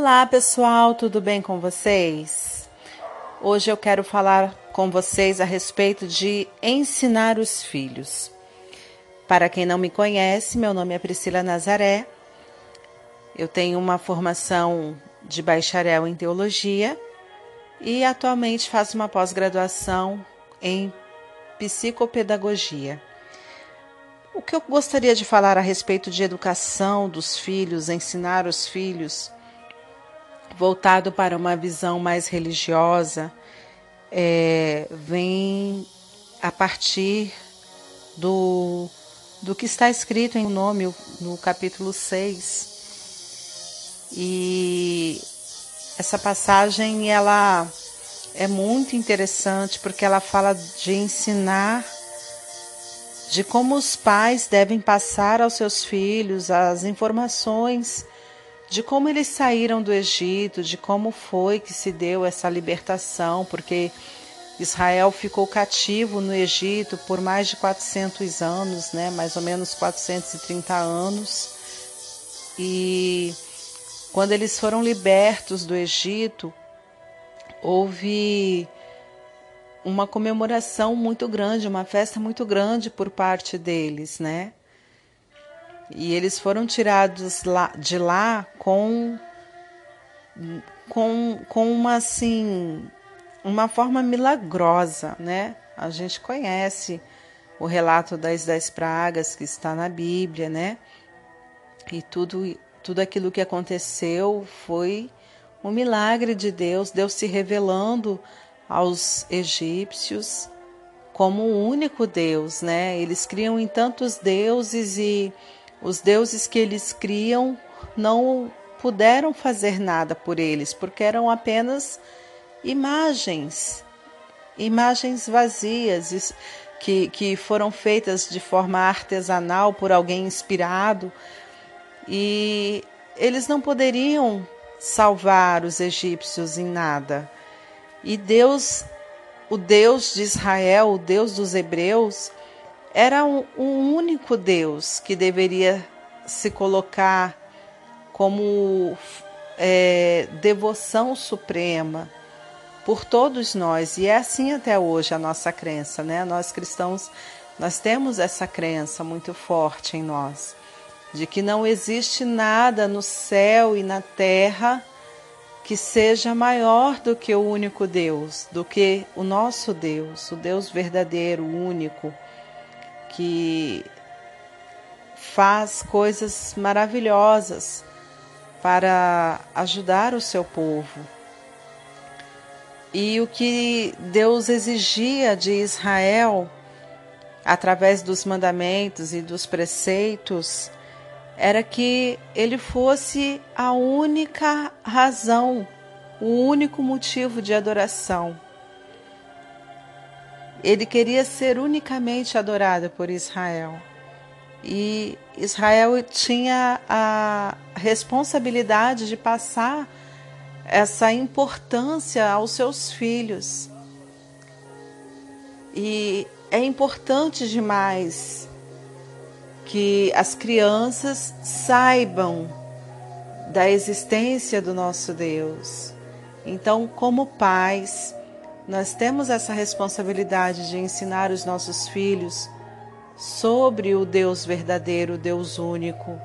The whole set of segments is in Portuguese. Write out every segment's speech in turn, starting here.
Olá pessoal, tudo bem com vocês? Hoje eu quero falar com vocês a respeito de ensinar os filhos. Para quem não me conhece, meu nome é Priscila Nazaré. Eu tenho uma formação de bacharel em teologia e atualmente faço uma pós-graduação em psicopedagogia. O que eu gostaria de falar a respeito de educação dos filhos, ensinar os filhos, voltado para uma visão mais religiosa, é, vem a partir do, do que está escrito em nome no capítulo 6. E essa passagem ela é muito interessante porque ela fala de ensinar de como os pais devem passar aos seus filhos as informações de como eles saíram do Egito, de como foi que se deu essa libertação, porque Israel ficou cativo no Egito por mais de 400 anos, né, mais ou menos 430 anos. E quando eles foram libertos do Egito, houve uma comemoração muito grande, uma festa muito grande por parte deles, né? E eles foram tirados lá, de lá com, com, com uma assim uma forma milagrosa, né? A gente conhece o relato das dez pragas que está na Bíblia, né? E tudo, tudo aquilo que aconteceu foi um milagre de Deus, Deus se revelando aos egípcios como o único Deus, né? Eles criam em tantos deuses e os deuses que eles criam não puderam fazer nada por eles, porque eram apenas imagens, imagens vazias que, que foram feitas de forma artesanal por alguém inspirado e eles não poderiam salvar os egípcios em nada. E Deus, o Deus de Israel, o Deus dos hebreus, era um, um único Deus que deveria se colocar como é, devoção suprema por todos nós e é assim até hoje a nossa crença, né? Nós cristãos nós temos essa crença muito forte em nós de que não existe nada no céu e na terra que seja maior do que o único Deus, do que o nosso Deus, o Deus verdadeiro, único que faz coisas maravilhosas para ajudar o seu povo. E o que Deus exigia de Israel, através dos mandamentos e dos preceitos, era que ele fosse a única razão, o único motivo de adoração. Ele queria ser unicamente adorado por Israel. E Israel tinha a responsabilidade de passar essa importância aos seus filhos. E é importante demais que as crianças saibam da existência do nosso Deus. Então, como pais, nós temos essa responsabilidade de ensinar os nossos filhos sobre o Deus verdadeiro, Deus único,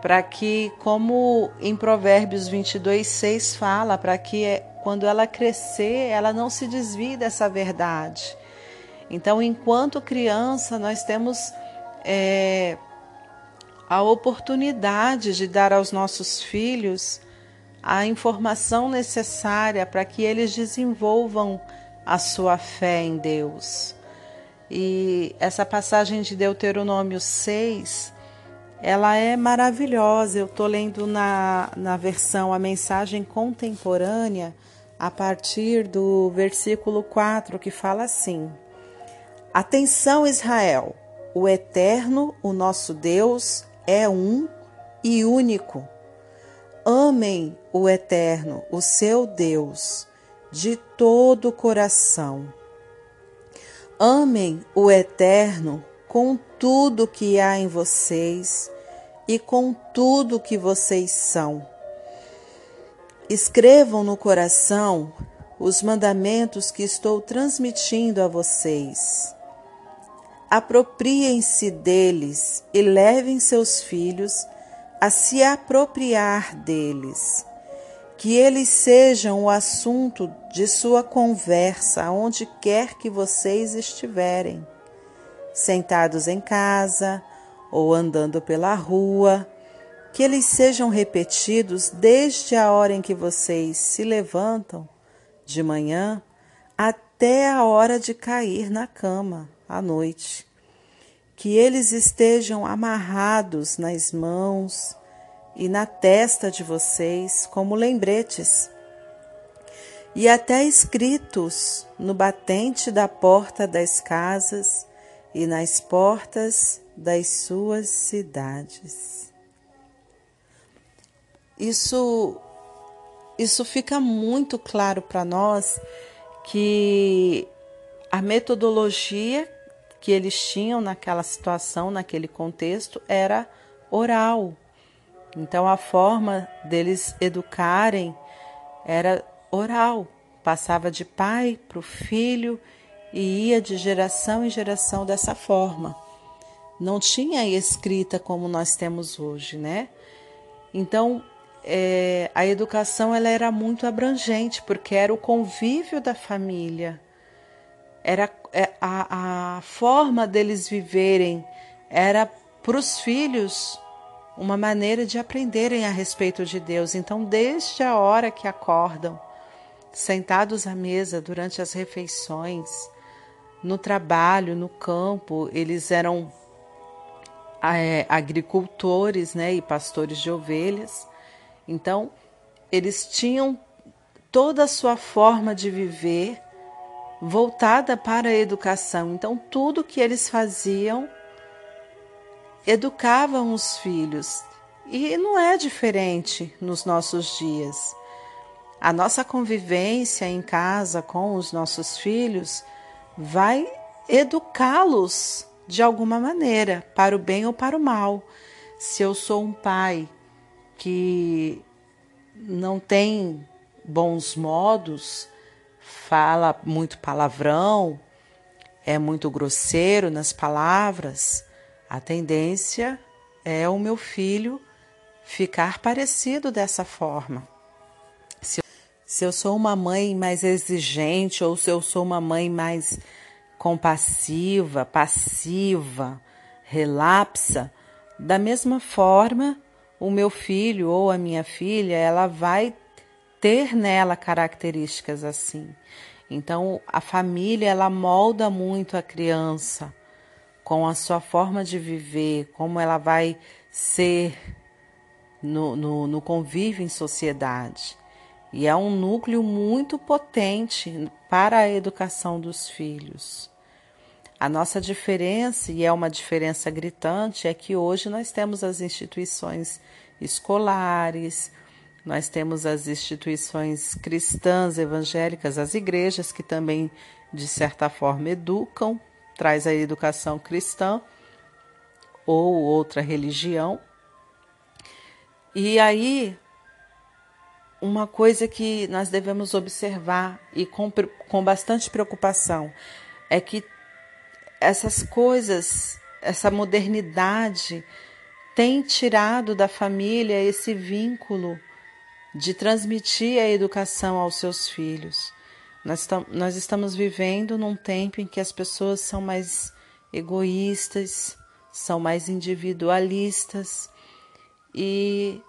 para que, como em Provérbios 22, 6 fala, para que é, quando ela crescer, ela não se desvie dessa verdade. Então, enquanto criança, nós temos é, a oportunidade de dar aos nossos filhos a informação necessária para que eles desenvolvam a sua fé em Deus. E essa passagem de Deuteronômio 6, ela é maravilhosa. Eu estou lendo na, na versão a mensagem contemporânea, a partir do versículo 4, que fala assim: Atenção, Israel, o Eterno, o nosso Deus, é um e único. Amem o Eterno, o seu Deus, de todo o coração. Amem o Eterno com tudo que há em vocês e com tudo que vocês são. Escrevam no coração os mandamentos que estou transmitindo a vocês. Apropriem-se deles e levem seus filhos a se apropriar deles. Que eles sejam o assunto de sua conversa onde quer que vocês estiverem, sentados em casa ou andando pela rua, que eles sejam repetidos desde a hora em que vocês se levantam de manhã até a hora de cair na cama à noite que eles estejam amarrados nas mãos e na testa de vocês como lembretes, e até escritos no batente da porta das casas e nas portas das suas cidades. Isso isso fica muito claro para nós que a metodologia que eles tinham naquela situação, naquele contexto, era oral. Então a forma deles educarem era oral, passava de pai para o filho e ia de geração em geração dessa forma. Não tinha escrita como nós temos hoje, né? Então é, a educação ela era muito abrangente porque era o convívio da família era a, a forma deles viverem era para os filhos uma maneira de aprenderem a respeito de Deus. Então, desde a hora que acordam, sentados à mesa durante as refeições, no trabalho, no campo, eles eram é, agricultores né, e pastores de ovelhas. Então, eles tinham toda a sua forma de viver voltada para a educação. Então, tudo que eles faziam educavam os filhos. E não é diferente nos nossos dias. A nossa convivência em casa com os nossos filhos vai educá-los de alguma maneira, para o bem ou para o mal. Se eu sou um pai que não tem bons modos, fala muito palavrão, é muito grosseiro nas palavras, a tendência é o meu filho ficar parecido dessa forma. Se eu, se eu sou uma mãe mais exigente ou se eu sou uma mãe mais compassiva, passiva, relapsa, da mesma forma, o meu filho ou a minha filha, ela vai ter nela características assim. Então, a família ela molda muito a criança com a sua forma de viver, como ela vai ser no, no, no convívio em sociedade. E é um núcleo muito potente para a educação dos filhos. A nossa diferença, e é uma diferença gritante, é que hoje nós temos as instituições escolares, nós temos as instituições cristãs evangélicas, as igrejas que também de certa forma educam, traz a educação cristã ou outra religião. E aí uma coisa que nós devemos observar e com, com bastante preocupação é que essas coisas, essa modernidade tem tirado da família esse vínculo de transmitir a educação aos seus filhos. Nós, nós estamos vivendo num tempo em que as pessoas são mais egoístas, são mais individualistas e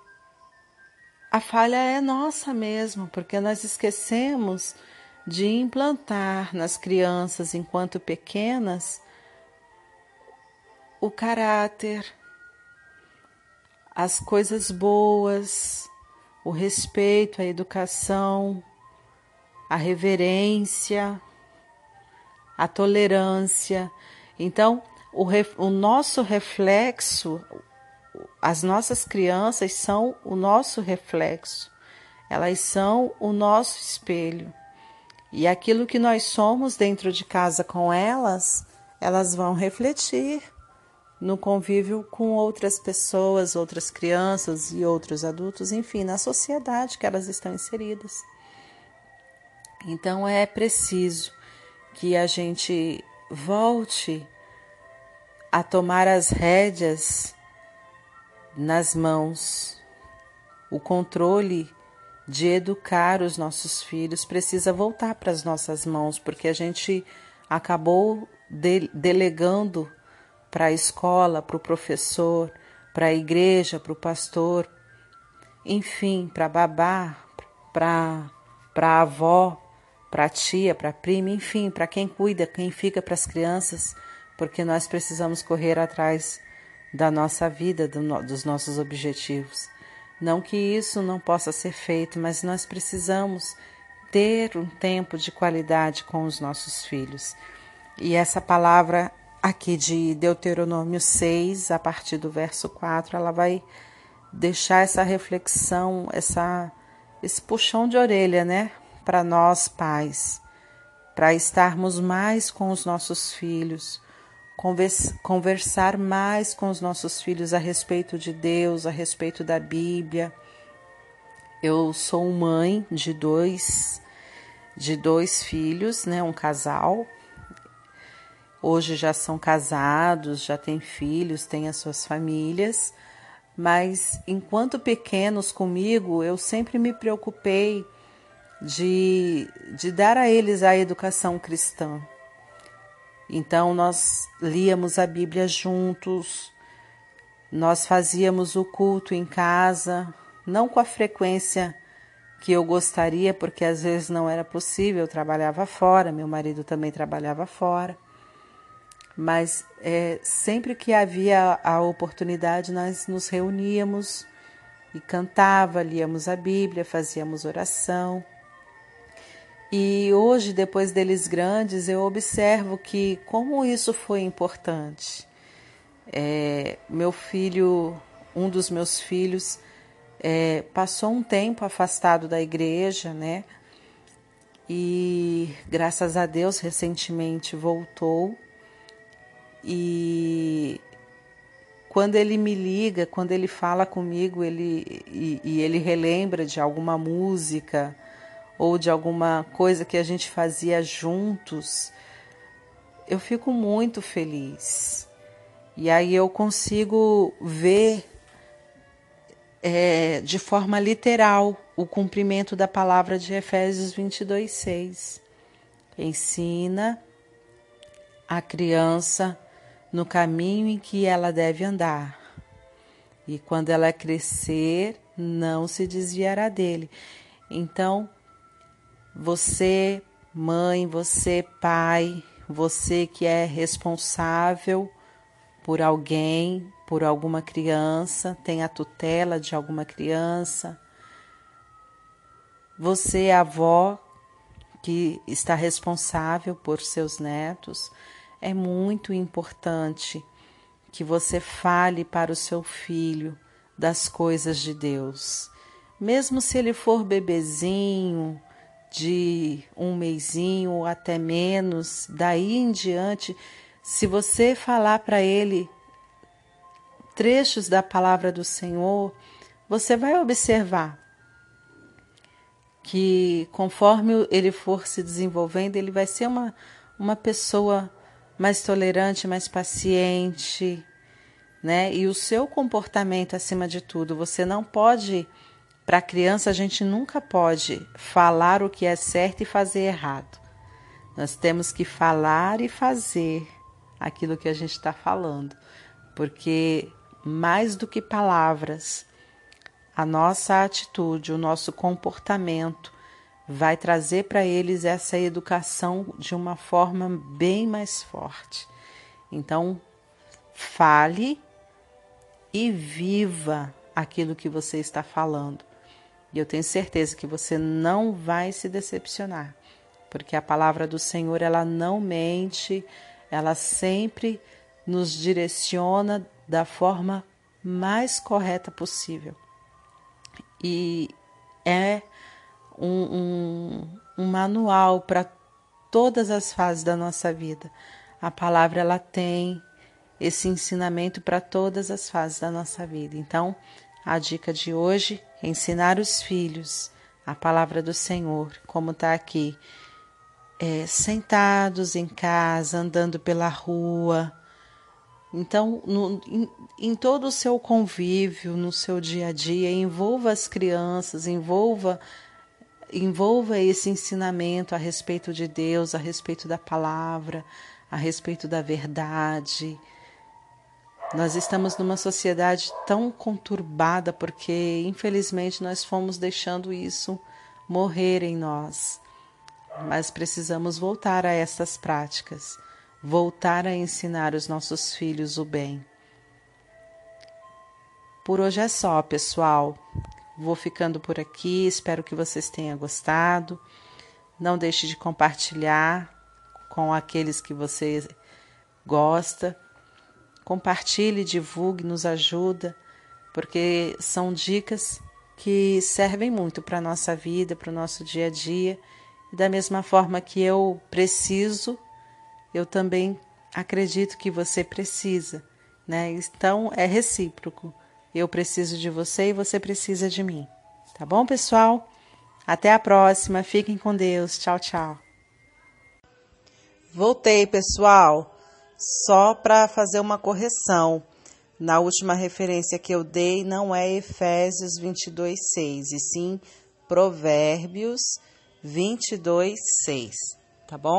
a falha é nossa mesmo, porque nós esquecemos de implantar nas crianças, enquanto pequenas, o caráter, as coisas boas, o respeito, a educação, a reverência, a tolerância. Então, o, o nosso reflexo, as nossas crianças são o nosso reflexo, elas são o nosso espelho. E aquilo que nós somos dentro de casa com elas, elas vão refletir no convívio com outras pessoas, outras crianças e outros adultos, enfim, na sociedade que elas estão inseridas. Então é preciso que a gente volte a tomar as rédeas nas mãos. O controle de educar os nossos filhos precisa voltar para as nossas mãos, porque a gente acabou de delegando para a escola, para o professor, para a igreja, para o pastor, enfim, para babá, para a avó, para a tia, para a prima, enfim, para quem cuida, quem fica para as crianças, porque nós precisamos correr atrás da nossa vida, do, dos nossos objetivos. Não que isso não possa ser feito, mas nós precisamos ter um tempo de qualidade com os nossos filhos. E essa palavra aqui de Deuteronômio 6, a partir do verso 4, ela vai deixar essa reflexão, essa, esse puxão de orelha, né, para nós pais, para estarmos mais com os nossos filhos, conversar mais com os nossos filhos a respeito de Deus, a respeito da Bíblia. Eu sou mãe de dois de dois filhos, né, um casal. Hoje já são casados, já têm filhos, têm as suas famílias, mas enquanto pequenos comigo, eu sempre me preocupei de, de dar a eles a educação cristã. Então nós líamos a Bíblia juntos, nós fazíamos o culto em casa, não com a frequência que eu gostaria, porque às vezes não era possível, eu trabalhava fora, meu marido também trabalhava fora. Mas é, sempre que havia a oportunidade, nós nos reuníamos e cantava, líamos a Bíblia, fazíamos oração. E hoje, depois deles grandes, eu observo que como isso foi importante. É, meu filho, um dos meus filhos, é, passou um tempo afastado da igreja, né? E graças a Deus recentemente voltou. E quando ele me liga, quando ele fala comigo, ele e, e ele relembra de alguma música ou de alguma coisa que a gente fazia juntos, eu fico muito feliz. E aí eu consigo ver é, de forma literal o cumprimento da palavra de Efésios 22, 6. Ensina a criança no caminho em que ela deve andar. E quando ela crescer, não se desviará dele. Então, você, mãe, você, pai, você que é responsável por alguém, por alguma criança, tem a tutela de alguma criança. Você, avó, que está responsável por seus netos, é muito importante que você fale para o seu filho das coisas de Deus. Mesmo se ele for bebezinho, de um mêsinho até menos, daí em diante, se você falar para ele trechos da palavra do Senhor, você vai observar que conforme ele for se desenvolvendo, ele vai ser uma, uma pessoa mais tolerante, mais paciente, né? E o seu comportamento acima de tudo, você não pode para criança, a gente nunca pode falar o que é certo e fazer errado. Nós temos que falar e fazer aquilo que a gente está falando, porque mais do que palavras, a nossa atitude, o nosso comportamento vai trazer para eles essa educação de uma forma bem mais forte. Então, fale e viva aquilo que você está falando. E eu tenho certeza que você não vai se decepcionar, porque a palavra do Senhor ela não mente, ela sempre nos direciona da forma mais correta possível. E é um, um, um manual para todas as fases da nossa vida. A palavra ela tem esse ensinamento para todas as fases da nossa vida. Então, a dica de hoje é ensinar os filhos a palavra do Senhor, como está aqui, é, sentados em casa, andando pela rua. Então, no, em, em todo o seu convívio, no seu dia a dia, envolva as crianças, envolva envolva esse ensinamento a respeito de Deus, a respeito da palavra, a respeito da verdade. Nós estamos numa sociedade tão conturbada porque, infelizmente, nós fomos deixando isso morrer em nós. Mas precisamos voltar a essas práticas, voltar a ensinar os nossos filhos o bem. Por hoje é só, pessoal. Vou ficando por aqui, espero que vocês tenham gostado. Não deixe de compartilhar com aqueles que você gosta. Compartilhe, divulgue, nos ajuda, porque são dicas que servem muito para a nossa vida, para o nosso dia a dia. E da mesma forma que eu preciso, eu também acredito que você precisa, né? Então é recíproco. Eu preciso de você e você precisa de mim. Tá bom, pessoal? Até a próxima. Fiquem com Deus. Tchau, tchau. Voltei, pessoal, só para fazer uma correção. Na última referência que eu dei, não é Efésios 22, 6, e sim Provérbios 22, 6. Tá bom?